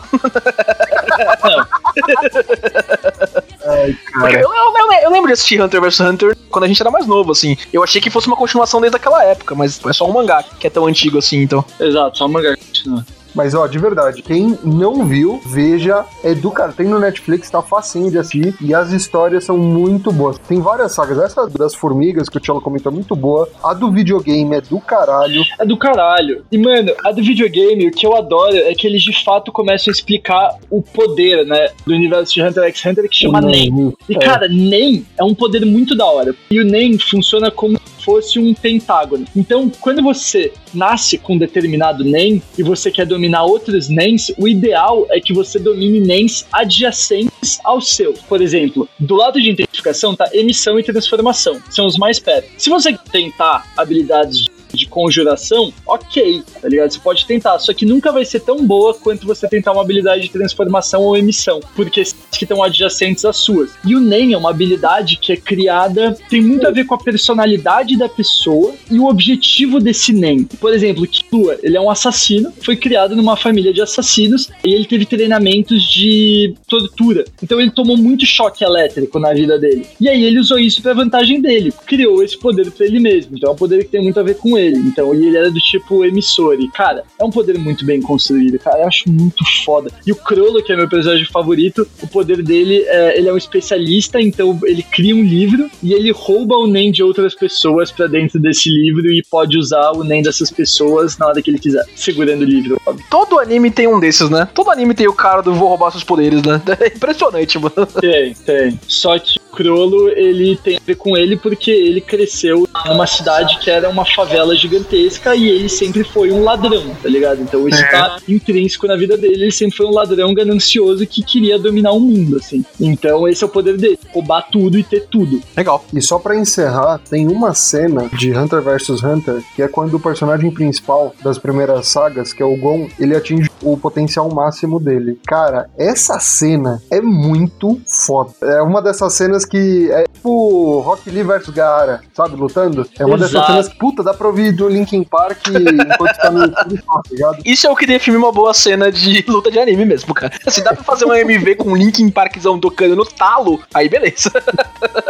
Ai, cara. eu, eu- eu- eu lembro de assistir Hunter vs Hunter quando a gente era mais novo, assim. Eu achei que fosse uma continuação desde aquela época, mas é só um mangá que é tão antigo assim, então. Exato, só um mangá que continua. Mas ó, de verdade, quem não viu, veja, é do cara. Tem no Netflix, tá facinho de assistir e as histórias são muito boas. Tem várias sagas. Essa das formigas que o Tchelo comentou é muito boa. A do videogame é do caralho. É do caralho. E, mano, a do videogame, o que eu adoro é que eles de fato começam a explicar o poder, né? Do universo de Hunter x Hunter que chama NEM. E, É. cara, NEM é um poder muito da hora. E o NEM funciona como fosse um pentágono. Então, quando você nasce com um determinado NEM e você quer dominar outros NEMs, o ideal é que você domine NEMs adjacentes ao seu. Por exemplo, do lado de intensificação tá emissão e transformação. São os mais perto. Se você tentar habilidades de conjuração, ok, tá ligado? Você pode tentar, só que nunca vai ser tão boa quanto você tentar uma habilidade de transformação ou emissão, porque que estão adjacentes às suas. E o NEM é uma habilidade que é criada, tem muito a ver com a personalidade da pessoa e o objetivo desse NEM. Por exemplo, Killua, ele é um assassino, foi criado numa família de assassinos e ele teve treinamentos de tortura. Então ele tomou muito choque elétrico na vida dele. E aí ele usou isso pra vantagem dele, criou esse poder pra ele mesmo. Então é um poder que tem muito a ver com ele. Então, e ele era do tipo emissor. E, cara, é um poder muito bem construído, cara. Eu acho muito foda. E o Crollo, que é meu personagem favorito, o poder dele é, ele é um especialista, então ele cria um livro e ele rouba o NEM de outras pessoas pra dentro desse livro e pode usar o NEM dessas pessoas na hora que ele quiser, segurando o livro. óbvio. Todo anime tem um desses, né? Todo anime tem o cara do vou roubar seus poderes, né? É impressionante, mano. Tem, tem. Só que o Crollo, ele tem a ver com ele porque ele cresceu numa cidade que era uma favela gigantesca e ele sempre foi um ladrão, tá ligado? Então isso É. tá intrínseco na vida dele, ele sempre foi um ladrão ganancioso que queria dominar o mundo, assim. Então esse é o poder dele, roubar tudo e ter tudo. Legal. E só pra encerrar, tem uma cena de Hunter vs Hunter que é quando o personagem principal das primeiras sagas, que é o Gon, ele atinge o potencial máximo dele. Cara, essa cena é muito foda. É uma dessas cenas que é tipo Rock Lee vs Gaara, sabe, lutando? É uma dessas Exato. cenas que, puta, dá pra ouvir do Linkin Park enquanto tá no YouTube, tá ligado? Isso é o que define uma boa cena de luta de anime mesmo, cara. Se dá pra fazer um MV com um Linkin Parkzão tocando no talo, aí beleza. 比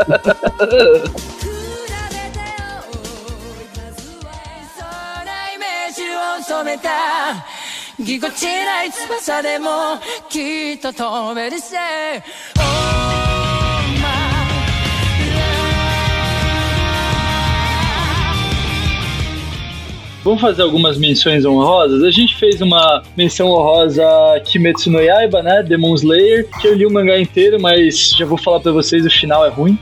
べてよそんなイメージを染めたぎこちない翼でもきっと飛べるせ Oh Vamos fazer algumas menções honrosas? A gente fez uma menção honrosa a Kimetsu no Yaiba, né? Demon Slayer, que eu li o mangá inteiro, mas já vou falar pra vocês, o final é ruim.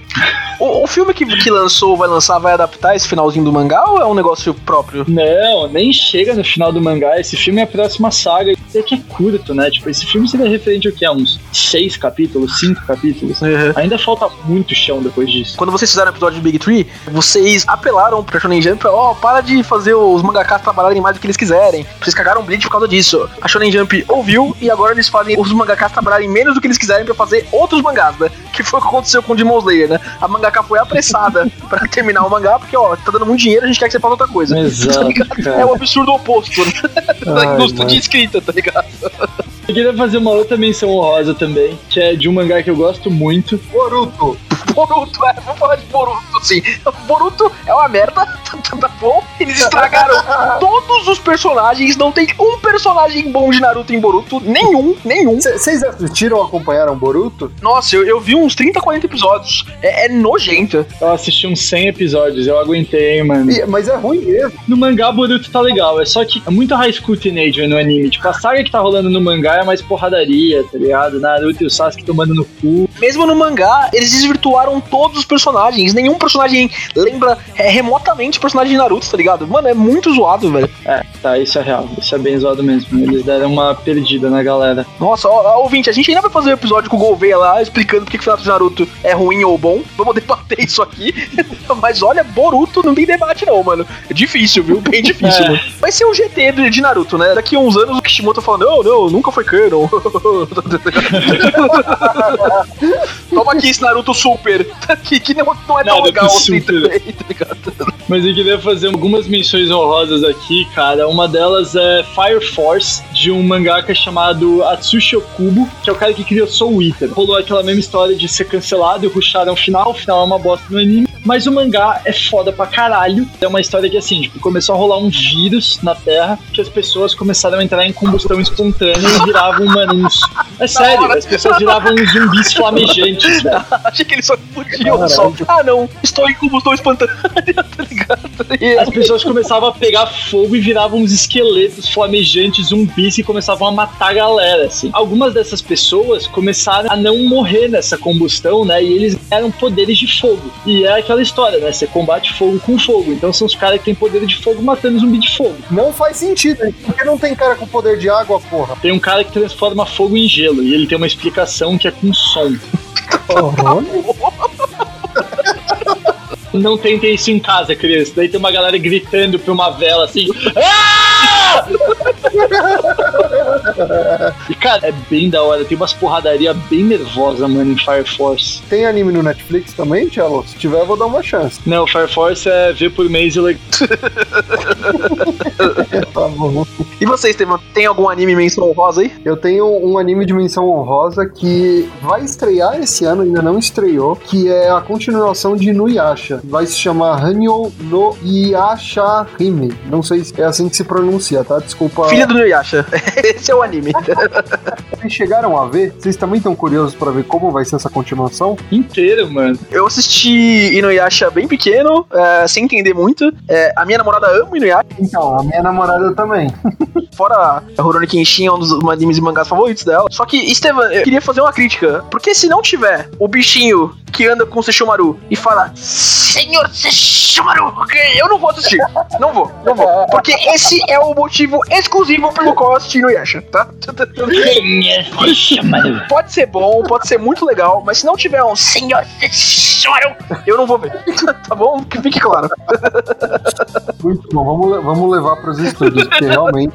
O, o filme que, que lançou, vai lançar, vai adaptar esse finalzinho do mangá ou é um negócio próprio? Não, nem chega no final do mangá. Esse filme é a próxima saga. É que é curto, né? Tipo, esse filme seria referente ao que? A uns seis capítulos, cinco capítulos. Ainda falta muito chão depois disso. Quando vocês fizeram o episódio de Big Tree, vocês apelaram pra Shonen Jump pra, ó, para de fazer os mangakas trabalharem mais do que eles quiserem. Vocês cagaram Bleach por causa disso. A Shonen Jump ouviu e agora eles fazem os mangakas trabalharem menos do que eles quiserem pra fazer outros mangás, né? Que foi o que aconteceu com o Demon Slayer, né? A mangaka foi apressada pra terminar o mangá, porque, ó, tá dando muito dinheiro, a gente quer que você faça outra coisa. Exato, Tá. É o absurdo oposto, né? Da indústria de escrita, tá ligado? Eu queria fazer uma outra menção honrosa também, que é de um mangá que eu gosto muito. Boruto! Boruto, é, vamos falar de Boruto, assim. Boruto é uma merda, tá, tá bom? Eles estragaram todos os personagens, não tem um personagem bom de Naruto em Boruto, nenhum, nenhum. Vocês assistiram ou acompanharam Boruto? Nossa, eu, eu vi uns 30, 40 episódios, é, é nojento. Eu assisti uns 100 episódios, eu aguentei, mano. E- Mas é ruim mesmo. No mangá, Boruto tá legal, é só que é muito high school teenager no anime. Tipo, a saga que tá rolando no mangá é mais porradaria, tá ligado? Naruto e o Sasuke tomando no cu. Mesmo no mangá, eles desvirtuaram todos os personagens, nenhum personagem lembra é, remotamente o personagem de Naruto, tá ligado? Mano, é muito zoado, velho. É, tá, isso é real. Isso é bem zoado mesmo. Eles deram uma perdida na galera. Nossa, ó, ó, ouvinte, a gente ainda vai fazer um episódio com o Gouveia lá, explicando por que o final de Naruto é ruim ou bom. Vamos debater isso aqui. Mas olha, Boruto não tem debate não, mano. É difícil, viu? Bem difícil, É. mano. Vai ser o GT de, de Naruto, né? Daqui a uns anos o Kishimoto fala, não, não, nunca foi canon. Toma aqui esse Naruto Super. que, que não, não é tão Naruto legal assim Super. também, tá ligado? Mas eu queria fazer algumas menções honrosas aqui, cara. Uma delas é Fire Force, de um mangaka chamado Atsushi Okubo, que é o cara que criou Soul Eater. Rolou aquela mesma história de ser cancelado e ruxaram o final, o final é uma bosta no anime. Mas o mangá é foda pra caralho. É uma história que, assim, tipo, começou a rolar um vírus na Terra que as pessoas começaram a entrar em combustão espontânea e viravam, mano, uns... É sério, as pessoas viravam uns zumbis flamejantes, velho. Achei que eles só fudiam só. Ah, não, estou em combustão espontânea, tá ligado? E- As pessoas começavam a pegar fogo e viravam uns esqueletos flamejantes, zumbis e começavam a matar a galera, assim. Algumas dessas pessoas começaram a não morrer nessa combustão, né? E eles eram poderes de fogo. E é aquela história, né? Você combate fogo com fogo. Então são os caras que têm poder de fogo matando zumbi de fogo. Não faz sentido, hein? Porque não tem cara com poder de água, porra. Tem um cara que transforma fogo em gelo e ele tem uma explicação que é com som. Não tentem isso em casa, criança. Daí tem uma galera gritando pra uma vela assim. "Ah!" E cara, é bem da hora. Tem umas porradaria bem nervosa, mano, em Fire Force. Tem anime no Netflix também, Tchelo? Se tiver, eu vou dar uma chance. Não, Fire Force é ver por mês e legal. Tá bom. E vocês, Estevam, tem algum anime menção honrosa aí? Eu tenho um anime de menção honrosa que vai estrear esse ano, ainda não estreou, que é a continuação de Inuyasha. Vai se chamar Hanyo no Yasha Hime. Não sei se é assim que se pronuncia, tá? Desculpa. Filha do Nuyasha. Esse é o anime. Vocês chegaram a ver? Vocês também estão curiosos pra ver como vai ser essa continuação? Inteiro, mano. Eu assisti Inuyasha bem pequeno, é, sem entender muito. É, a minha namorada ama Inuyasha, Então, a minha namorada também. fora Rurouni Kenshin é um dos animes e mangás favoritos dela. Só que, Estevam, eu queria fazer uma crítica. Porque se não tiver o bichinho que anda com o Sesshomaru e fala Senhor Sesshomaru, eu não vou assistir. Não vou, não vou. Porque esse é o motivo exclusivo pelo qual eu assisti Inuyasha, tá? Pode ser bom, pode ser muito legal, mas se não tiver um Senhor Sesshomaru, eu não vou ver. tá bom? Que fique claro. Muito bom, vamos, vamos levar pros estúdios, porque realmente.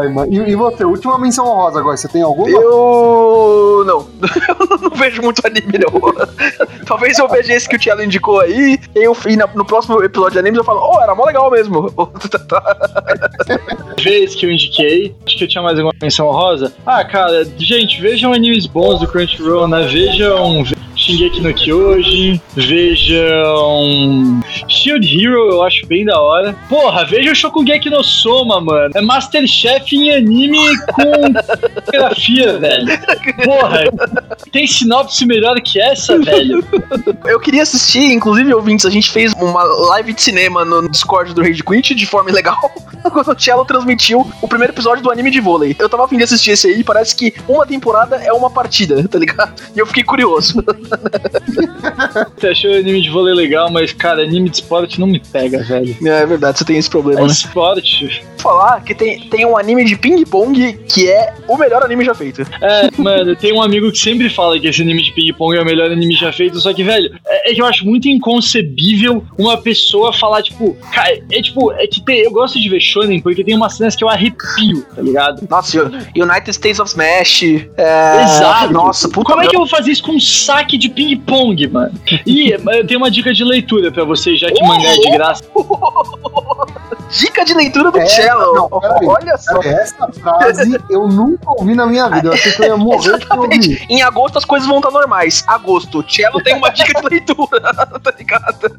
Ai, mano. E, e você, última menção honrosa agora, você tem alguma? Eu. Não. Eu não vejo muito anime, não. Talvez eu veja esse que o Tielo indicou aí, e, eu, e na- no próximo episódio de animes eu falo, oh, era mó legal mesmo. Vez que eu indiquei, acho que eu tinha mais alguma menção rosa. Ah, cara, gente, vejam animes bons do Crunchyroll, né? Vejam Shingeki no Kyojin, vejam Shield Hero, eu acho bem da hora. Porra, vejam Shokugeki no Soma, mano. É Masterchef em anime com fotografia, velho. Porra, tem sinopse melhor que essa, velho? eu queria assistir, inclusive, ouvintes, a gente fez uma live de cinema no Discord do Rage Quit de forma ilegal, quando o Cello transmitiu o primeiro episódio do anime de vôlei. Eu tava afim de assistir esse aí, e parece que uma temporada é uma partida, tá ligado? E eu fiquei curioso. Você achou anime de vôlei legal, mas, cara, anime de esporte não me pega, velho. É verdade, você tem esse problema, É né? esporte. Falar que tem, tem um anime de ping-pong que é o melhor anime já feito. É, mano, tem um amigo que sempre fala que esse anime de ping-pong é o melhor anime já feito, só que, velho, é, é que eu acho muito inconcebível uma pessoa falar, tipo, cara, é tipo, é que tem- eu gosto de ver shonen porque tem umas cenas que eu arrepio, tá ligado? Nossa, United States of Smash. É... Exato. Nossa, puta Como é que eu vou fazer isso com um saque de ping-pong, mano? E eu tenho uma dica de leitura pra vocês, já que mangá é de graça. Dica de leitura do É, Cello. não, peraí. Olha só. Essa frase eu nunca ouvi na minha vida. Eu achei que eu ia morrer de ouvir. Exatamente. Em agosto as coisas vão estar normais. Agosto, Cello tem uma dica de leitura, tá ligado?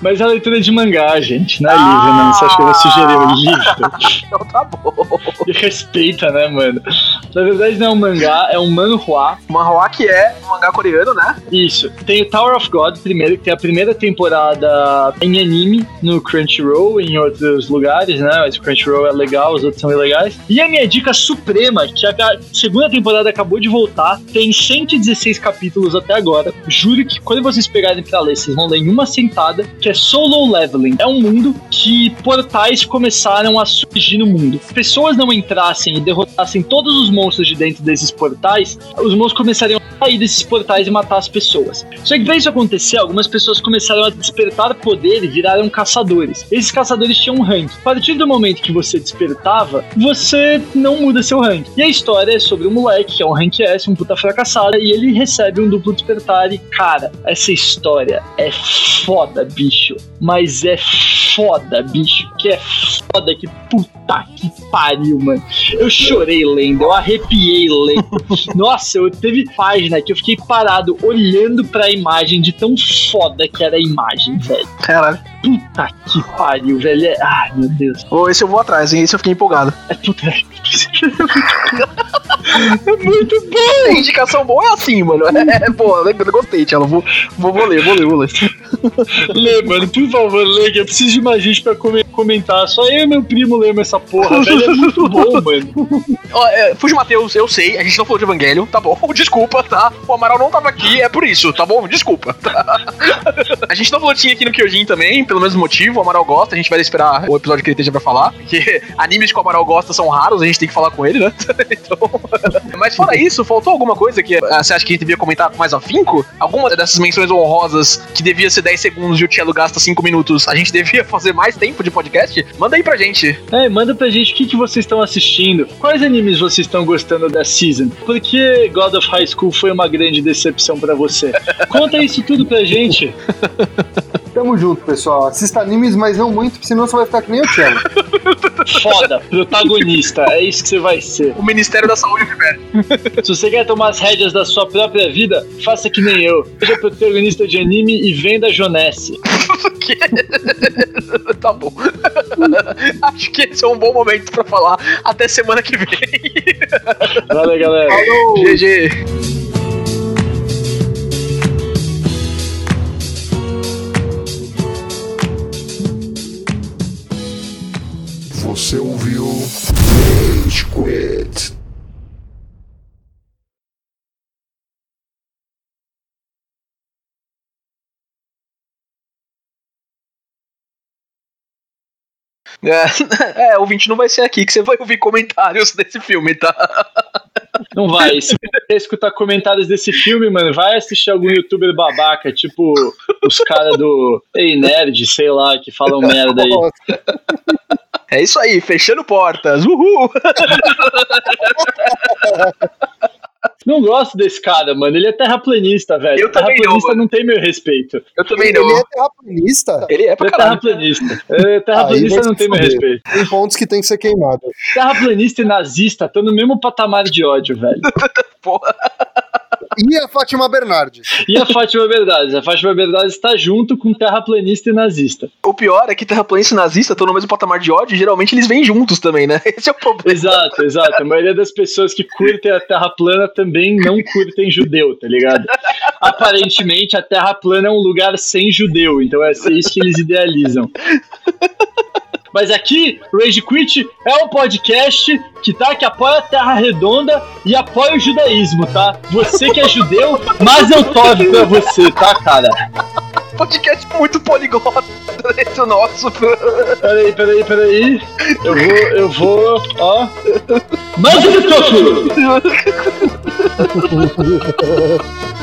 Mas a leitura é de mangá, gente, não é livro, não. Você acha que eu vou sugerir um livro? Então tá bom. E respeita, né, mano? Na verdade não é um mangá, é um manhua. Manhwa que é um mangá coreano, né? Isso. Tem o Tower of God primeiro, que tem a primeira temporada em anime no Crunchyroll em outros lugares, né? Mas o Crunchyroll é legal, os outros são ilegais. E a minha dica suprema, que a segunda temporada acabou de voltar, tem 116 capítulos até agora. Juro que quando vocês pegarem pra ler, vocês vão ler em uma sentada, que é Solo Leveling. É um mundo que portais começaram a surgir no mundo. Se pessoas não entrassem e derrotassem todos os monstros de dentro desses portais, os monstros começariam a sair desses portais e matar as pessoas. Só que pra isso acontecer, algumas pessoas começaram a despertar poder e viraram caçadores. Esses caçadores tinham um rank. A partir do momento que você despertava, você não muda seu rank. E a história é sobre um moleque que é um rank S, um puta fracassado, e ele recebe um duplo despertar. E cara, essa história é foda, bicho. Mas é foda, bicho. Que é foda, que puta que pariu, mano. Eu chorei lendo, eu arrepiei lendo. Nossa, eu teve página que eu fiquei parado olhando pra imagem de tão foda que era a imagem, velho. Caralho. Puta que pariu, velho. É... Ai, meu Deus. Ô, esse eu vou atrás, hein? Esse eu fiquei empolgado. É puta. é muito bom. Indicação boa é assim, mano. É, pô, eu gostei, Cello. Vou, vou, vou ler, vou ler, vou ler. Lê, mano, por favor, lê, que eu preciso de mais gente pra come- comentar. Só eu e meu primo lemos essa porra, velho. É muito bom, mano. Ó, é, Fuji Matheus, eu sei, a gente não falou de Evangelho, tá bom? Desculpa, tá? O Amaral não tava aqui, é por isso, tá bom? Desculpa. tá? A gente não falou de aqui no Kyojin também, pelo mesmo motivo, o Amaral gosta, a gente vai esperar o episódio que ele esteja pra falar, porque animes que o Amaral gosta são raros, a gente tem que falar com ele, né? Então... Mas fora isso, faltou alguma coisa que ah, você acha que a gente devia comentar com mais afinco? Alguma dessas menções honrosas que devia ser 10 segundos e o Cello gasta 5 minutos, a gente devia fazer mais tempo de podcast? Manda aí pra gente. É, manda pra gente o que, que vocês estão assistindo. Quais animes vocês estão gostando da season? Por que God of High School foi uma grande decepção pra você? Conta isso tudo pra gente. Tamo junto, pessoal. Assista animes, mas não muito, senão você vai ficar que nem o Cello. foda, protagonista. É isso que você vai ser. O Ministério da Saúde Universo. Se você quer tomar as rédeas da sua própria vida, faça que nem eu. Seja protagonista de anime e venda Jonesse. tá bom. Acho que esse é um bom momento pra falar. Até semana que vem. Valeu, galera. GG. Você ouviu Rage Quit. É, é, ouvinte, não vai ser aqui que você vai ouvir comentários desse filme, tá? Não vai. Se você quer escutar comentários desse filme, mano, vai assistir algum youtuber babaca, tipo os caras do Ei Nerd, sei lá, que falam merda aí. É isso aí, fechando portas. Uhul! Não gosto desse cara, mano. Ele é terraplanista, velho. Eu também terraplanista não, não, tem meu respeito. Eu também Ele não. é terraplanista. Ele é pra Ele é terraplanista. É, terraplanista não tem meu respeito. Tem pontos que tem que ser queimado. Terraplanista e nazista estão no mesmo patamar de ódio, velho. Porra. E a Fátima Bernardes. E a Fátima Bernardes? A Fátima Bernardes está junto com terraplanista e nazista. O pior é que terraplanista e nazista estão no mesmo patamar de ódio e geralmente eles vêm juntos também, né? Esse é o problema. Exato, exato. A maioria das pessoas que curtem a Terra plana também não curtem judeu, tá ligado? Aparentemente, a Terra plana é um lugar sem judeu, então é isso que eles idealizam. Mas aqui, Rage Quit é um podcast que tá que apoia a Terra Redonda e apoia o judaísmo, tá? Você que é judeu, mas eu torço pra você, tá, cara? Podcast muito poliglota esse é nosso. Peraí, peraí, peraí. Eu vou, eu vou, ó. Mais um tofu!